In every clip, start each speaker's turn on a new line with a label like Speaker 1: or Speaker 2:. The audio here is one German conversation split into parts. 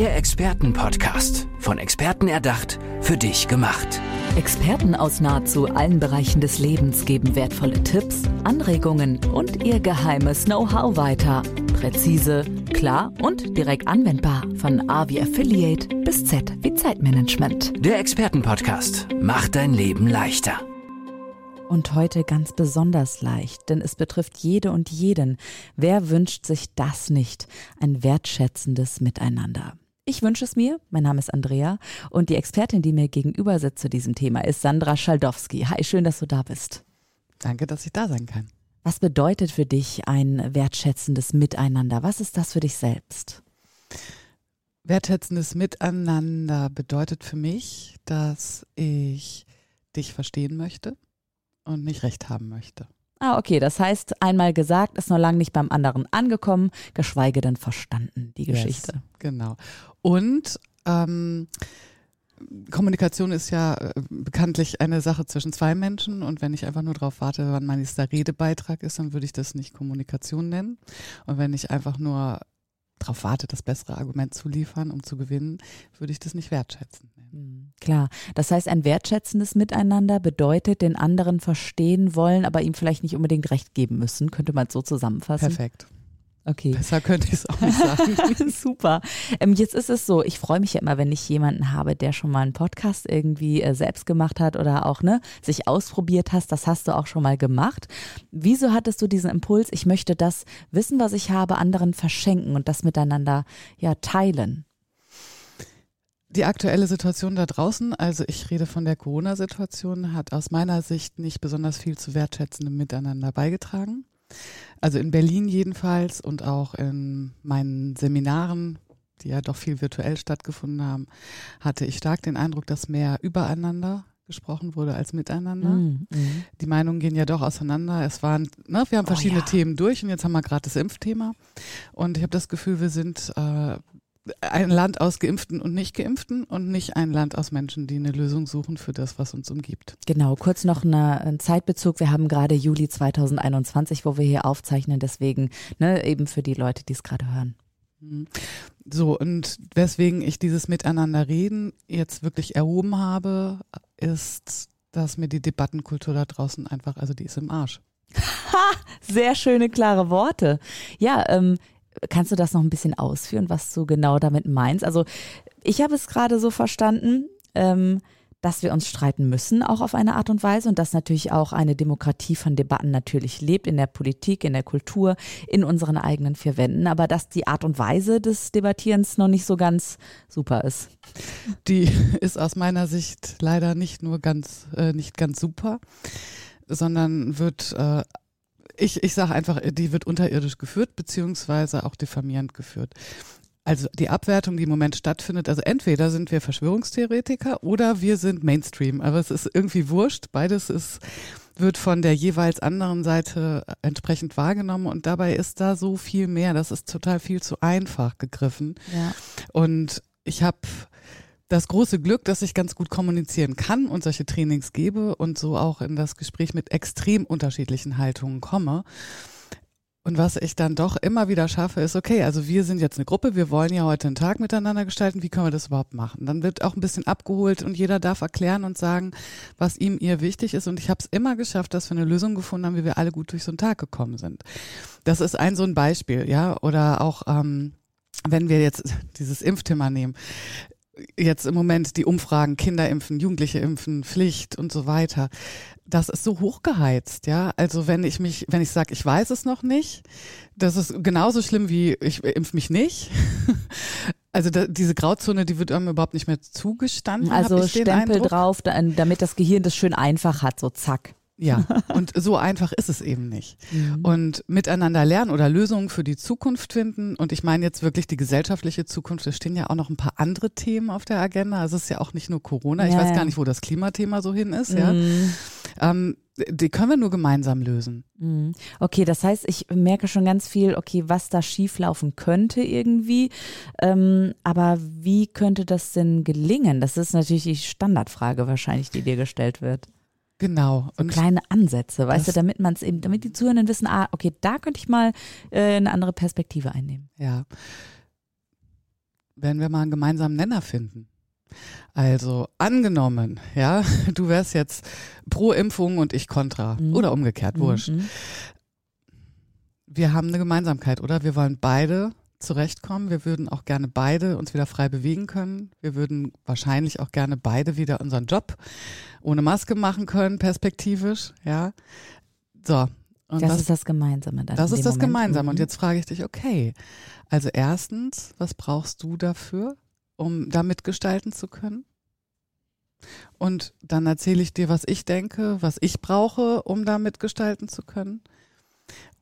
Speaker 1: Der Expertenpodcast. Von Experten erdacht, für dich gemacht.
Speaker 2: Experten aus nahezu allen Bereichen des Lebens geben wertvolle Tipps, Anregungen und ihr geheimes Know-how weiter. Präzise, klar und direkt anwendbar. Von A wie Affiliate bis Z wie Zeitmanagement.
Speaker 1: Der Expertenpodcast macht dein Leben leichter.
Speaker 2: Und heute ganz besonders leicht, denn es betrifft jede und jeden. Wer wünscht sich das nicht? Ein wertschätzendes Miteinander. Ich wünsche es mir. Mein Name ist Andrea und die Expertin, die mir gegenüber sitzt zu diesem Thema, ist Sandra Schaldowski. Hi, schön, dass du da bist.
Speaker 3: Danke, dass ich da sein kann.
Speaker 2: Was bedeutet für dich ein wertschätzendes Miteinander? Was ist das für dich selbst?
Speaker 3: Wertschätzendes Miteinander bedeutet für mich, dass ich dich verstehen möchte und nicht recht haben möchte.
Speaker 2: Ah, okay. Das heißt, einmal gesagt, ist noch lange nicht beim anderen angekommen, geschweige denn verstanden, die Geschichte.
Speaker 3: Yes, genau. Und ähm, Kommunikation ist ja äh, bekanntlich eine Sache zwischen zwei Menschen und wenn ich einfach nur darauf warte, wann mein nächster Redebeitrag ist, dann würde ich das nicht Kommunikation nennen. Und wenn ich einfach nur darauf warte, das bessere Argument zu liefern, um zu gewinnen, würde ich das nicht wertschätzen.
Speaker 2: Hm, klar, das heißt, ein wertschätzendes Miteinander bedeutet, den anderen verstehen wollen, aber ihm vielleicht nicht unbedingt recht geben müssen. Könnte man es so zusammenfassen?
Speaker 3: Perfekt.
Speaker 2: Okay.
Speaker 3: Besser könnte ich es auch nicht sagen.
Speaker 2: Super. Ähm, jetzt ist es so, ich freue mich ja immer, wenn ich jemanden habe, der schon mal einen Podcast irgendwie äh, selbst gemacht hat oder auch ne, sich ausprobiert hast. Das hast du auch schon mal gemacht. Wieso hattest du diesen Impuls, ich möchte das Wissen, was ich habe, anderen verschenken und das miteinander ja teilen?
Speaker 3: Die aktuelle Situation da draußen, also ich rede von der Corona-Situation, hat aus meiner Sicht nicht besonders viel zu wertschätzendem Miteinander beigetragen. Also in Berlin jedenfalls und auch in meinen Seminaren, die ja doch viel virtuell stattgefunden haben, hatte ich stark den Eindruck, dass mehr übereinander gesprochen wurde als miteinander. Mm. Die Meinungen gehen ja doch auseinander. Es waren, ne, wir haben verschiedene oh, ja. Themen durch und jetzt haben wir gerade das Impfthema. Und ich habe das Gefühl, wir sind äh, ein Land aus Geimpften und Nicht-Geimpften und nicht ein Land aus Menschen, die eine Lösung suchen für das, was uns umgibt.
Speaker 2: Genau, kurz noch eine, ein Zeitbezug. Wir haben gerade Juli 2021, wo wir hier aufzeichnen, deswegen ne, eben für die Leute, die es gerade hören.
Speaker 3: Mhm. So, und weswegen ich dieses Miteinanderreden jetzt wirklich erhoben habe, ist, dass mir die Debattenkultur da draußen einfach, also die ist im Arsch.
Speaker 2: Ha, sehr schöne, klare Worte. Ja, ähm, Kannst du das noch ein bisschen ausführen, was du genau damit meinst? Also ich habe es gerade so verstanden, ähm, dass wir uns streiten müssen, auch auf eine Art und Weise und dass natürlich auch eine Demokratie von Debatten natürlich lebt in der Politik, in der Kultur, in unseren eigenen vier Wänden, aber dass die Art und Weise des Debattierens noch nicht so ganz super ist.
Speaker 3: Die ist aus meiner Sicht leider nicht nur ganz, äh, nicht ganz super, sondern wird äh, ich, ich sage einfach, die wird unterirdisch geführt, beziehungsweise auch diffamierend geführt. Also die Abwertung, die im Moment stattfindet, also entweder sind wir Verschwörungstheoretiker oder wir sind Mainstream. Aber es ist irgendwie wurscht. Beides ist, wird von der jeweils anderen Seite entsprechend wahrgenommen und dabei ist da so viel mehr. Das ist total viel zu einfach gegriffen. Ja. Und ich habe das große Glück, dass ich ganz gut kommunizieren kann und solche Trainings gebe und so auch in das Gespräch mit extrem unterschiedlichen Haltungen komme. Und was ich dann doch immer wieder schaffe, ist, okay, also wir sind jetzt eine Gruppe, wir wollen ja heute einen Tag miteinander gestalten, wie können wir das überhaupt machen? Dann wird auch ein bisschen abgeholt und jeder darf erklären und sagen, was ihm ihr wichtig ist. Und ich habe es immer geschafft, dass wir eine Lösung gefunden haben, wie wir alle gut durch so einen Tag gekommen sind. Das ist ein so ein Beispiel, ja. Oder auch ähm, wenn wir jetzt dieses Impfthema nehmen jetzt im Moment die Umfragen, Kinder impfen, Jugendliche impfen, Pflicht und so weiter. Das ist so hochgeheizt, ja. Also wenn ich mich, wenn ich sage, ich weiß es noch nicht, das ist genauso schlimm wie ich impf mich nicht. Also da, diese Grauzone, die wird einem überhaupt nicht mehr zugestanden.
Speaker 2: Also Stempel drauf, damit das Gehirn das schön einfach hat, so zack.
Speaker 3: Ja, und so einfach ist es eben nicht. Mhm. Und miteinander lernen oder Lösungen für die Zukunft finden. Und ich meine jetzt wirklich die gesellschaftliche Zukunft. Es stehen ja auch noch ein paar andere Themen auf der Agenda. Es ist ja auch nicht nur Corona. Ja, ich weiß ja. gar nicht, wo das Klimathema so hin ist. Mhm. Ja, ähm, die können wir nur gemeinsam lösen.
Speaker 2: Mhm. Okay, das heißt, ich merke schon ganz viel, okay, was da schieflaufen könnte irgendwie. Ähm, aber wie könnte das denn gelingen? Das ist natürlich die Standardfrage wahrscheinlich, die dir gestellt wird.
Speaker 3: Genau.
Speaker 2: So kleine Ansätze, weißt du, damit man es eben, damit die Zuhörenden wissen, ah, okay, da könnte ich mal äh, eine andere Perspektive einnehmen.
Speaker 3: Ja. wenn wir mal einen gemeinsamen Nenner finden. Also angenommen, ja, du wärst jetzt pro Impfung und ich kontra
Speaker 2: Mhm.
Speaker 3: oder umgekehrt, wurscht.
Speaker 2: Mhm.
Speaker 3: Wir haben eine Gemeinsamkeit, oder? Wir wollen beide zurechtkommen. Wir würden auch gerne beide uns wieder frei bewegen können. Wir würden wahrscheinlich auch gerne beide wieder unseren Job ohne Maske machen können, perspektivisch, ja. So.
Speaker 2: Das
Speaker 3: was,
Speaker 2: ist das Gemeinsame dann.
Speaker 3: das ist das
Speaker 2: Moment.
Speaker 3: Gemeinsame. Und
Speaker 2: Mhm.
Speaker 3: jetzt frage ich dich, okay, also erstens, was brauchst du dafür, um da mitgestalten zu können? Und dann erzähle ich dir, was ich denke, was ich brauche, um da mitgestalten zu können.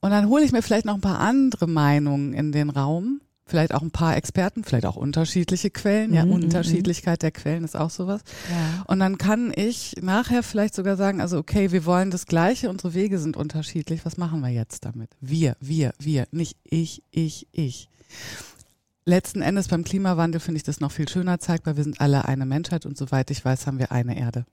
Speaker 3: Und dann hole ich mir vielleicht noch ein paar andere Meinungen in den Raum, vielleicht auch ein paar Experten, vielleicht auch unterschiedliche Quellen. Ja,
Speaker 2: Mhm, mhm,
Speaker 3: Unterschiedlichkeit der Quellen ist auch sowas.
Speaker 2: Ja.
Speaker 3: Und dann kann ich nachher vielleicht sogar sagen, also okay, wir wollen das Gleiche, unsere Wege sind unterschiedlich. Was machen wir jetzt damit? Wir, wir, wir, nicht ich, ich, ich. Letzten Endes beim Klimawandel finde ich das noch viel schöner zeigbar. Wir sind alle eine Menschheit und soweit ich weiß, haben wir eine Erde.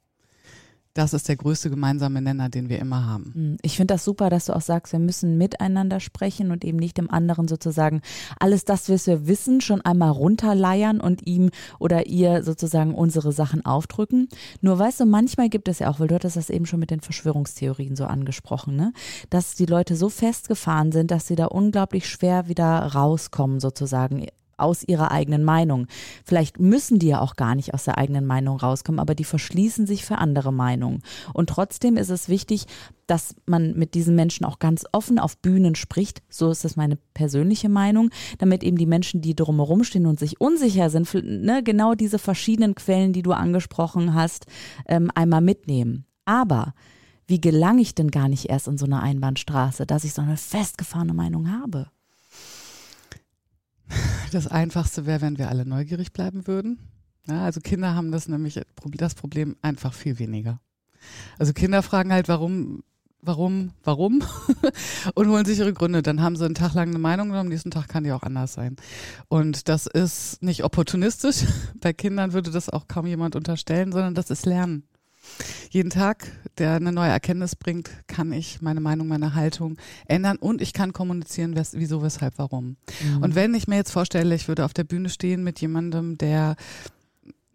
Speaker 3: Das ist der größte gemeinsame Nenner, den wir immer haben.
Speaker 2: Hm, Ich finde das super, dass du auch sagst, wir müssen miteinander sprechen und eben nicht dem anderen sozusagen alles das, was wir wissen, schon einmal runterleiern und ihm oder ihr sozusagen unsere Sachen aufdrücken. Nur weißt du, manchmal gibt es ja auch, weil du hattest das eben schon mit den Verschwörungstheorien so angesprochen, ne? dass die Leute so festgefahren sind, dass sie da unglaublich schwer wieder rauskommen sozusagen aus ihrer eigenen Meinung. Vielleicht müssen die ja auch gar nicht aus der eigenen Meinung rauskommen, aber die verschließen sich für andere Meinungen. Und trotzdem ist es wichtig, dass man mit diesen Menschen auch ganz offen auf Bühnen spricht. So ist das meine persönliche Meinung, damit eben die Menschen, die drumherum stehen und sich unsicher sind, ne, genau diese verschiedenen Quellen, die du angesprochen hast, ähm, einmal mitnehmen. Aber wie gelange ich denn gar nicht erst in so eine Einbahnstraße, dass ich so eine festgefahrene Meinung habe?
Speaker 3: Das Einfachste wäre, wenn wir alle neugierig bleiben würden. Ja, also Kinder haben das nämlich das Problem einfach viel weniger. Also Kinder fragen halt, warum, warum, warum und holen sich ihre Gründe. Dann haben sie einen Tag lang eine Meinung und am nächsten Tag kann die auch anders sein. Und das ist nicht opportunistisch. Bei Kindern würde das auch kaum jemand unterstellen, sondern das ist Lernen. Jeden Tag, der eine neue Erkenntnis bringt, kann ich meine Meinung, meine Haltung ändern und ich kann kommunizieren, wes- wieso, weshalb, warum.
Speaker 2: Mhm.
Speaker 3: Und wenn ich mir jetzt vorstelle, ich würde auf der Bühne stehen mit jemandem, der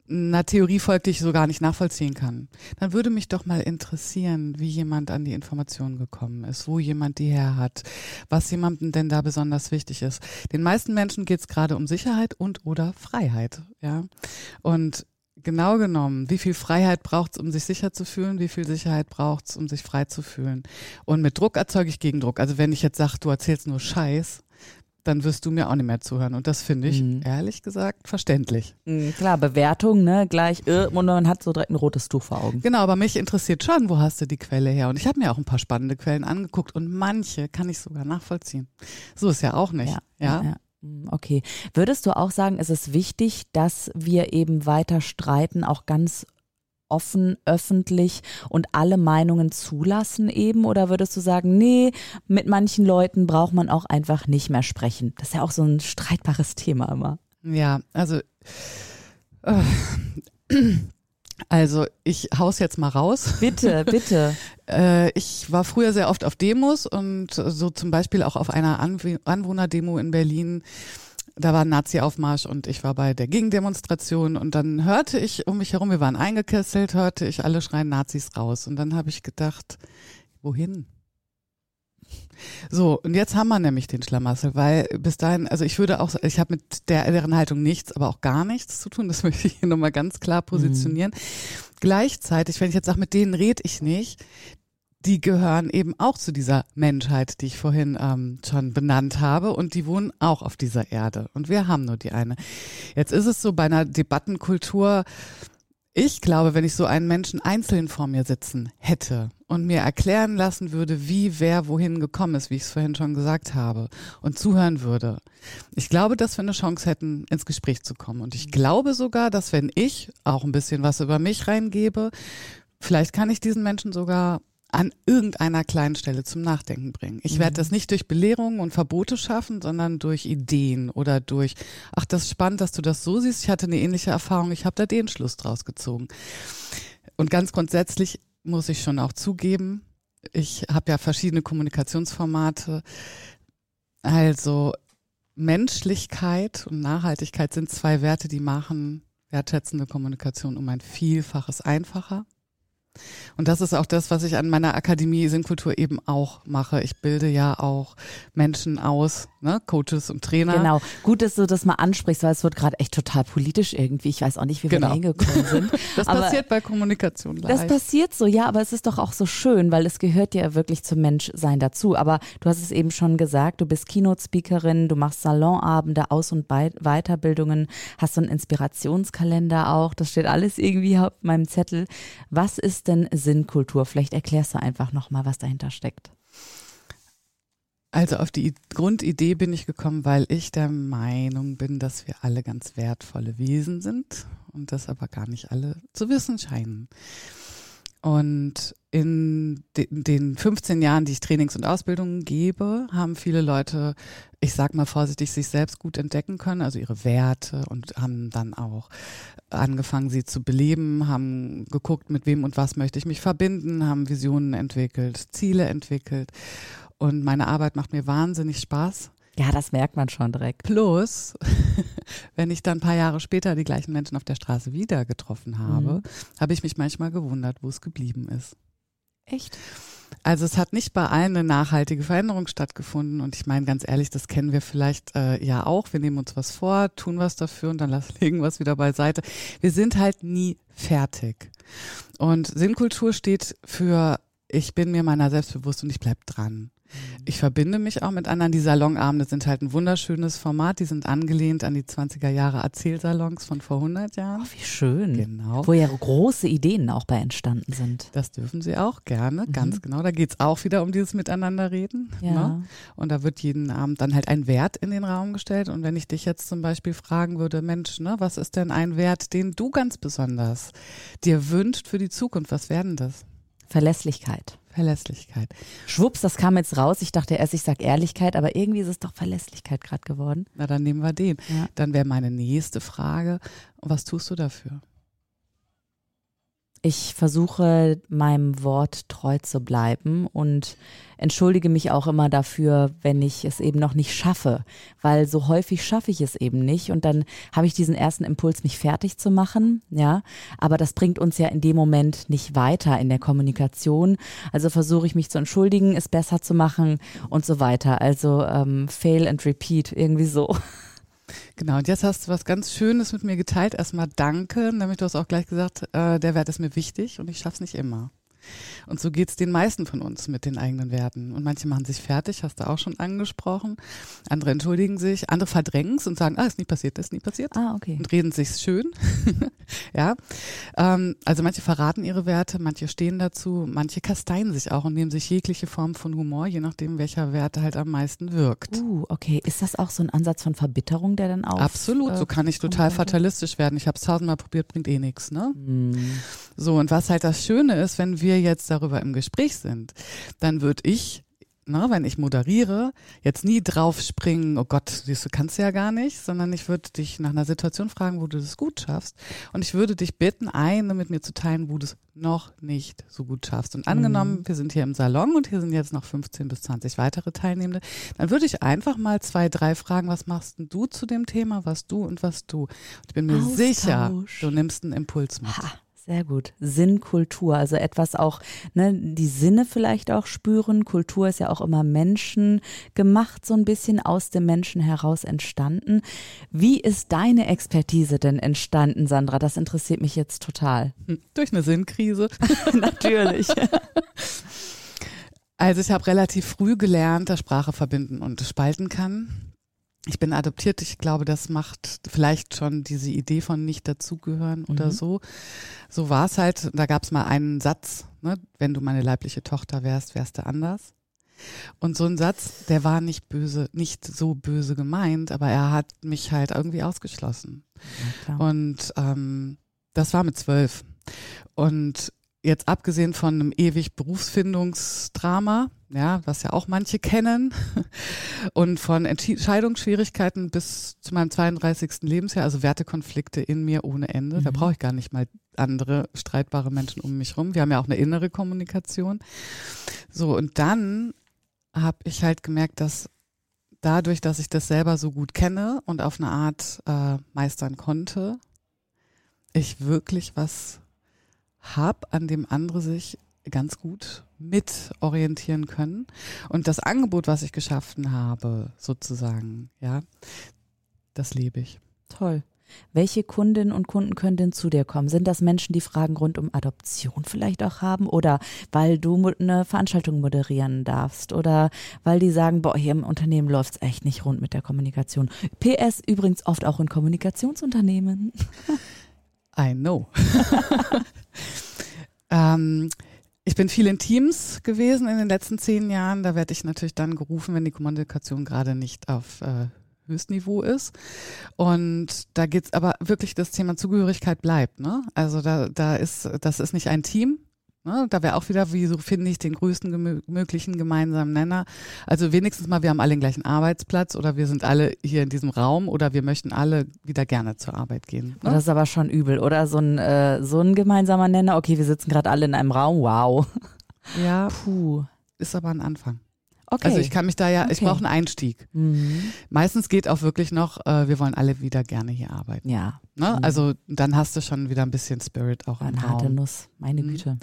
Speaker 3: einer Theorie folgt, die ich so gar nicht nachvollziehen kann, dann würde mich doch mal interessieren, wie jemand an die Informationen gekommen ist, wo jemand die her hat, was jemandem denn da besonders wichtig ist. Den meisten Menschen geht es gerade um Sicherheit und oder Freiheit, ja. Und genau genommen, wie viel Freiheit braucht es, um sich sicher zu fühlen, wie viel Sicherheit braucht es, um sich frei zu fühlen. Und mit Druck erzeuge ich Gegendruck. Also wenn ich jetzt sage, du erzählst nur Scheiß, dann wirst du mir auch nicht mehr zuhören. Und das finde ich,
Speaker 2: Mhm.
Speaker 3: ehrlich gesagt, verständlich.
Speaker 2: Mhm, Klar, Bewertung, ne, gleich, äh, und man hat so direkt ein rotes Tuch vor Augen.
Speaker 3: Genau, aber mich interessiert schon, wo hast du die Quelle her? Und ich habe mir auch ein paar spannende Quellen angeguckt und manche kann ich sogar nachvollziehen. So ist ja auch nicht. Ja,
Speaker 2: ja. Mm, Okay. Würdest du auch sagen, es ist wichtig, dass wir eben weiter streiten, auch ganz offen, öffentlich und alle Meinungen zulassen eben? Oder würdest du sagen, nee, mit manchen Leuten braucht man auch einfach nicht mehr sprechen? Das ist ja auch so ein streitbares Thema immer.
Speaker 3: Ja, also äh, also ich haus jetzt mal raus.
Speaker 2: Bitte, bitte.
Speaker 3: Äh, ich war früher sehr oft auf Demos und so zum Beispiel auch auf einer Anw Anwohnerdemo in Berlin. Da war ein Nazi-Aufmarsch und ich war bei der Gegendemonstration und dann hörte ich um mich herum, wir waren eingekesselt, hörte ich alle schreien Nazis raus und dann habe ich gedacht, wohin? So, und jetzt haben wir nämlich den Schlamassel, weil bis dahin, also ich würde auch, ich habe mit der, deren Haltung nichts, aber auch gar nichts zu tun, das möchte ich hier nochmal ganz klar positionieren. Gleichzeitig, wenn ich jetzt sage, mit denen rede ich nicht, die gehören eben auch zu dieser Menschheit, die ich vorhin ähm, schon benannt habe und die wohnen auch auf dieser Erde und wir haben nur die eine. Jetzt ist es so bei einer Debattenkultur, ich glaube, wenn ich so einen Menschen einzeln vor mir sitzen hätte und mir erklären lassen würde, wie wer wohin gekommen ist, wie ich es vorhin schon gesagt habe, und zuhören würde, ich glaube, dass wir eine Chance hätten, ins Gespräch zu kommen. Und ich glaube sogar, dass wenn ich auch ein bisschen was über mich reingebe, vielleicht kann ich diesen Menschen sogar an irgendeiner kleinen Stelle zum Nachdenken bringen. Ich werde das nicht durch Belehrungen und Verbote schaffen, sondern durch Ideen oder durch, ach, das ist spannend, dass du das so siehst. Ich hatte eine ähnliche Erfahrung, ich habe da den Schluss draus gezogen. Und ganz grundsätzlich muss ich schon auch zugeben, ich habe ja verschiedene Kommunikationsformate. Also Menschlichkeit und Nachhaltigkeit sind zwei Werte, die machen wertschätzende Kommunikation um ein Vielfaches einfacher. Und das ist auch das, was ich an meiner Akademie Sinnkultur eben auch mache. Ich bilde ja auch Menschen aus, ne, Coaches und Trainer.
Speaker 2: Genau. Gut, dass du das mal ansprichst, weil es wird gerade echt total politisch irgendwie. Ich weiß auch nicht, wie wir
Speaker 3: Genau.
Speaker 2: da hingekommen sind.
Speaker 3: Das
Speaker 2: Aber
Speaker 3: passiert bei Kommunikation
Speaker 2: Das
Speaker 3: leicht.
Speaker 2: passiert so, ja, aber es ist doch auch so schön, weil es gehört ja wirklich zum Menschsein dazu. Aber du hast es eben schon gesagt, du bist Keynote-Speakerin, du machst Salonabende, Aus- und Weiterbildungen, hast so einen Inspirationskalender auch. Das steht alles irgendwie auf meinem Zettel. Was ist denn Sinnkultur? Vielleicht erklärst du einfach nochmal, was dahinter steckt.
Speaker 3: Also auf die Grundidee bin ich gekommen, weil ich der Meinung bin, dass wir alle ganz wertvolle Wesen sind und das aber gar nicht alle zu wissen scheinen. Und in de den 15 Jahren, die ich Trainings und Ausbildungen gebe, haben viele Leute, ich sag mal vorsichtig, sich selbst gut entdecken können, also ihre Werte und haben dann auch angefangen, sie zu beleben, haben geguckt, mit wem und was möchte ich mich verbinden, haben Visionen entwickelt, Ziele entwickelt. Und meine Arbeit macht mir wahnsinnig Spaß.
Speaker 2: Ja, das merkt man schon direkt.
Speaker 3: Plus, wenn ich dann ein paar Jahre später die gleichen Menschen auf der Straße wieder getroffen habe,
Speaker 2: Mhm.
Speaker 3: habe ich mich manchmal gewundert, wo es geblieben ist.
Speaker 2: Echt?
Speaker 3: Also es hat nicht bei allen eine nachhaltige Veränderung stattgefunden. Und ich meine ganz ehrlich, das kennen wir vielleicht äh, ja auch. Wir nehmen uns was vor, tun was dafür und dann lassen, legen wir es wieder beiseite. Wir sind halt nie fertig. Und Sinnkultur steht für ich bin mir meiner selbst bewusst und ich bleib dran. Ich verbinde mich auch mit anderen. Die Salonabende sind halt ein wunderschönes Format. Die sind angelehnt an die 20er Jahre Erzählsalons von vor 100 Jahren.
Speaker 2: Oh, wie schön.
Speaker 3: Genau.
Speaker 2: Wo ja große Ideen auch bei entstanden sind.
Speaker 3: Das dürfen sie auch gerne,
Speaker 2: Mhm.
Speaker 3: ganz genau. Da geht's auch wieder um dieses Miteinanderreden.
Speaker 2: Ja.
Speaker 3: Ne? Und da wird jeden Abend dann halt ein Wert in den Raum gestellt. Und wenn ich dich jetzt zum Beispiel fragen würde, Mensch, ne, was ist denn ein Wert, den du ganz besonders dir wünscht für die Zukunft? Was werden das?
Speaker 2: Verlässlichkeit.
Speaker 3: Verlässlichkeit.
Speaker 2: Schwupps, das kam jetzt raus. Ich dachte erst, ich sag Ehrlichkeit, aber irgendwie ist es doch Verlässlichkeit gerade geworden.
Speaker 3: Na, dann nehmen wir den.
Speaker 2: Ja.
Speaker 3: Dann wäre meine nächste Frage, was tust du dafür?
Speaker 2: Ich versuche meinem Wort treu zu bleiben und entschuldige mich auch immer dafür, wenn ich es eben noch nicht schaffe, weil so häufig schaffe ich es eben nicht und dann habe ich diesen ersten Impuls, mich fertig zu machen, ja, aber das bringt uns ja in dem Moment nicht weiter in der Kommunikation, also versuche ich mich zu entschuldigen, es besser zu machen und so weiter, also ähm, fail and repeat, irgendwie so.
Speaker 3: Genau, und jetzt hast du was ganz Schönes mit mir geteilt. Erstmal danke, nämlich du hast auch gleich gesagt, äh, der Wert ist mir wichtig und ich schaff's nicht immer. Und so geht's den meisten von uns mit den eigenen Werten. Und manche machen sich fertig, hast du auch schon angesprochen. Andere entschuldigen sich, andere verdrängen's und sagen, ah, ist nie passiert, ist nie passiert.
Speaker 2: Ah, okay.
Speaker 3: Und reden sich's schön. ja. Ähm, also manche verraten ihre Werte, manche stehen dazu, manche kasteien sich auch und nehmen sich jegliche Form von Humor, je nachdem, welcher Wert halt am meisten wirkt.
Speaker 2: Uh, okay. Ist das auch so ein Ansatz von Verbitterung, der dann auch?
Speaker 3: Absolut, so kann ich total fatalistisch werden. Ich habe es tausendmal probiert, bringt eh nichts, ne?
Speaker 2: Hm.
Speaker 3: So, und was halt das Schöne ist, wenn wir jetzt darüber im Gespräch sind, dann würde ich, na, wenn ich moderiere, jetzt nie drauf springen, oh Gott, du kannst ja gar nicht, sondern ich würde dich nach einer Situation fragen, wo du das gut schaffst. Und ich würde dich bitten, eine mit mir zu teilen, wo du es noch nicht so gut schaffst. Und angenommen, wir sind hier im Salon und hier sind jetzt noch 15 bis 20 weitere Teilnehmende, dann würde ich einfach mal zwei, drei fragen, was machst denn du zu dem Thema, was du und was du. Und ich bin mir
Speaker 2: Austausch.
Speaker 3: sicher, du nimmst einen Impuls mit.
Speaker 2: Ha, sehr gut. Sinnkultur, also etwas auch, ne, die Sinne vielleicht auch spüren. Kultur ist ja auch immer Menschen gemacht, so ein bisschen aus dem Menschen heraus entstanden. Wie ist deine Expertise denn entstanden, Sandra? Das interessiert mich jetzt total.
Speaker 3: Hm, Durch eine Sinnkrise.
Speaker 2: Natürlich.
Speaker 3: Also ich habe relativ früh gelernt, dass Sprache verbinden und spalten kann. Ich bin adoptiert. Ich glaube, das macht vielleicht schon diese Idee von nicht dazugehören oder
Speaker 2: Mhm.
Speaker 3: so. So war es halt. Da gab es mal einen Satz, ne? wenn du meine leibliche Tochter wärst, wärst du anders. Und so ein Satz, der war nicht böse, nicht so böse gemeint, aber er hat mich halt irgendwie ausgeschlossen.
Speaker 2: Ja.
Speaker 3: Und ähm, das war mit zwölf. Und jetzt abgesehen von einem ewig Berufsfindungsdrama, ja, was ja auch manche kennen, und von Entscheidungsschwierigkeiten bis zu meinem 32. Lebensjahr, also Wertekonflikte in mir ohne Ende. Da
Speaker 2: Mhm.
Speaker 3: brauche ich gar nicht mal andere streitbare Menschen um mich rum. Wir haben ja auch eine innere Kommunikation. So, und dann habe ich halt gemerkt, dass dadurch, dass ich das selber so gut kenne und auf eine Art äh, meistern konnte, ich wirklich was hab, an dem andere sich ganz gut mit orientieren können. Und das Angebot, was ich geschaffen habe, sozusagen, ja, das lebe ich.
Speaker 2: Toll. Welche Kundinnen und Kunden können denn zu dir kommen? Sind das Menschen, die Fragen rund um Adoption vielleicht auch haben oder weil du eine Veranstaltung moderieren darfst oder weil die sagen, boah, hier im Unternehmen läuft es echt nicht rund mit der Kommunikation. PS übrigens oft auch in Kommunikationsunternehmen.
Speaker 3: I know. ähm, ich bin viel in Teams gewesen in den letzten zehn Jahren. Da werde ich natürlich dann gerufen, wenn die Kommunikation gerade nicht auf äh, Höchstniveau ist. Und da geht's aber wirklich, das Thema Zugehörigkeit bleibt. Ne? Also da, da ist, das ist nicht ein Team. Ne? Da wäre auch wieder, wie so finde ich, den größten möglichen gemeinsamen Nenner. Also wenigstens mal, wir haben alle den gleichen Arbeitsplatz oder wir sind alle hier in diesem Raum oder wir möchten alle wieder gerne zur Arbeit gehen.
Speaker 2: Ne? Das ist aber schon übel, oder? So ein, äh, so ein gemeinsamer Nenner. Okay, wir sitzen gerade alle in einem Raum. Wow.
Speaker 3: Ja. Puh. Ist aber ein Anfang. Okay. Also ich kann mich da ja, okay. ich brauche einen Einstieg. Mhm. Meistens geht auch wirklich noch, äh, wir wollen alle wieder gerne hier arbeiten.
Speaker 2: Ja.
Speaker 3: Ne? Mhm. Also dann hast du schon wieder ein bisschen Spirit auch
Speaker 2: Eine harte Nuss, meine mhm. Güte.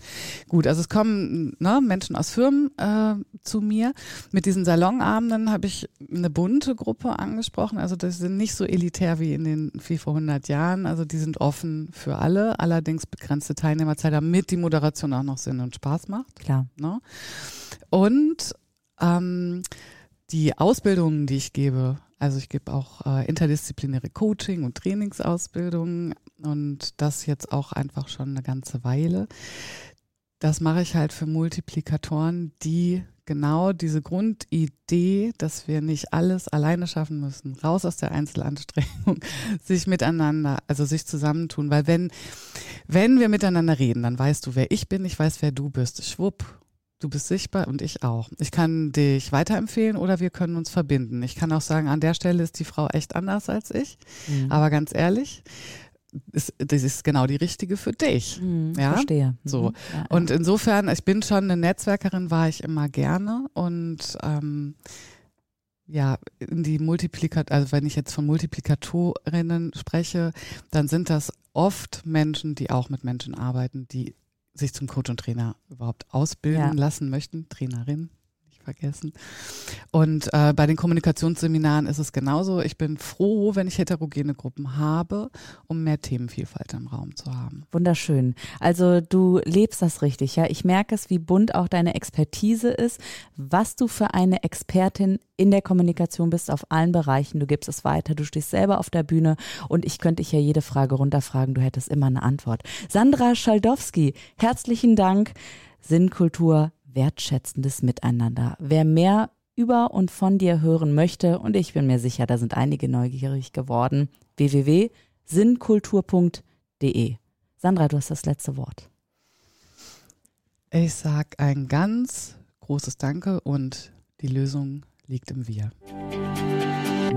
Speaker 3: Gut, also es kommen ne, Menschen aus Firmen äh, zu mir. Mit diesen Salonabenden habe ich eine bunte Gruppe angesprochen. Also das sind nicht so elitär wie in den wie vor 100 Jahren. Also die sind offen für alle, allerdings begrenzte Teilnehmerzeit, damit die Moderation auch noch Sinn und Spaß macht.
Speaker 2: Klar.
Speaker 3: Ne? Und ähm, die Ausbildungen, die ich gebe, also ich gebe auch äh, interdisziplinäre Coaching und Trainingsausbildungen und das jetzt auch einfach schon eine ganze Weile. Das mache ich halt für Multiplikatoren, die genau diese Grundidee, dass wir nicht alles alleine schaffen müssen, raus aus der Einzelanstrengung, sich miteinander, also sich zusammentun, weil wenn, wenn wir miteinander reden, dann weißt du, wer ich bin, ich weiß, wer du bist, schwupp, Du bist sichtbar und ich auch. Ich kann dich weiterempfehlen oder wir können uns verbinden. Ich kann auch sagen, an der Stelle ist die Frau echt anders als ich. Mhm. Aber ganz ehrlich, ist, das ist genau die richtige für dich.
Speaker 2: Mhm, ja? Verstehe.
Speaker 3: So. Mhm. Ja, und insofern, ich bin schon eine Netzwerkerin, war ich immer gerne und ähm, ja, in die Multiplikat, also wenn ich jetzt von Multiplikatorinnen spreche, dann sind das oft Menschen, die auch mit Menschen arbeiten, die sich zum Coach und Trainer überhaupt ausbilden ja. lassen möchten, Trainerin, vergessen. Und äh, bei den Kommunikationsseminaren ist es genauso. Ich bin froh, wenn ich heterogene Gruppen habe, um mehr Themenvielfalt im Raum zu haben.
Speaker 2: Wunderschön. Also du lebst das richtig, ja. Ich merke es, wie bunt auch deine Expertise ist, was du für eine Expertin in der Kommunikation bist auf allen Bereichen. Du gibst es weiter, du stehst selber auf der Bühne und ich könnte dich ja jede Frage runterfragen, du hättest immer eine Antwort. Sandra Schaldowski, herzlichen Dank. Sinnkultur wertschätzendes Miteinander. Wer mehr über und von dir hören möchte, und ich bin mir sicher, da sind einige neugierig geworden, www.sinnkultur.de. Sandra, du hast das letzte Wort.
Speaker 3: Ich sage ein ganz großes Danke und die Lösung liegt im Wir.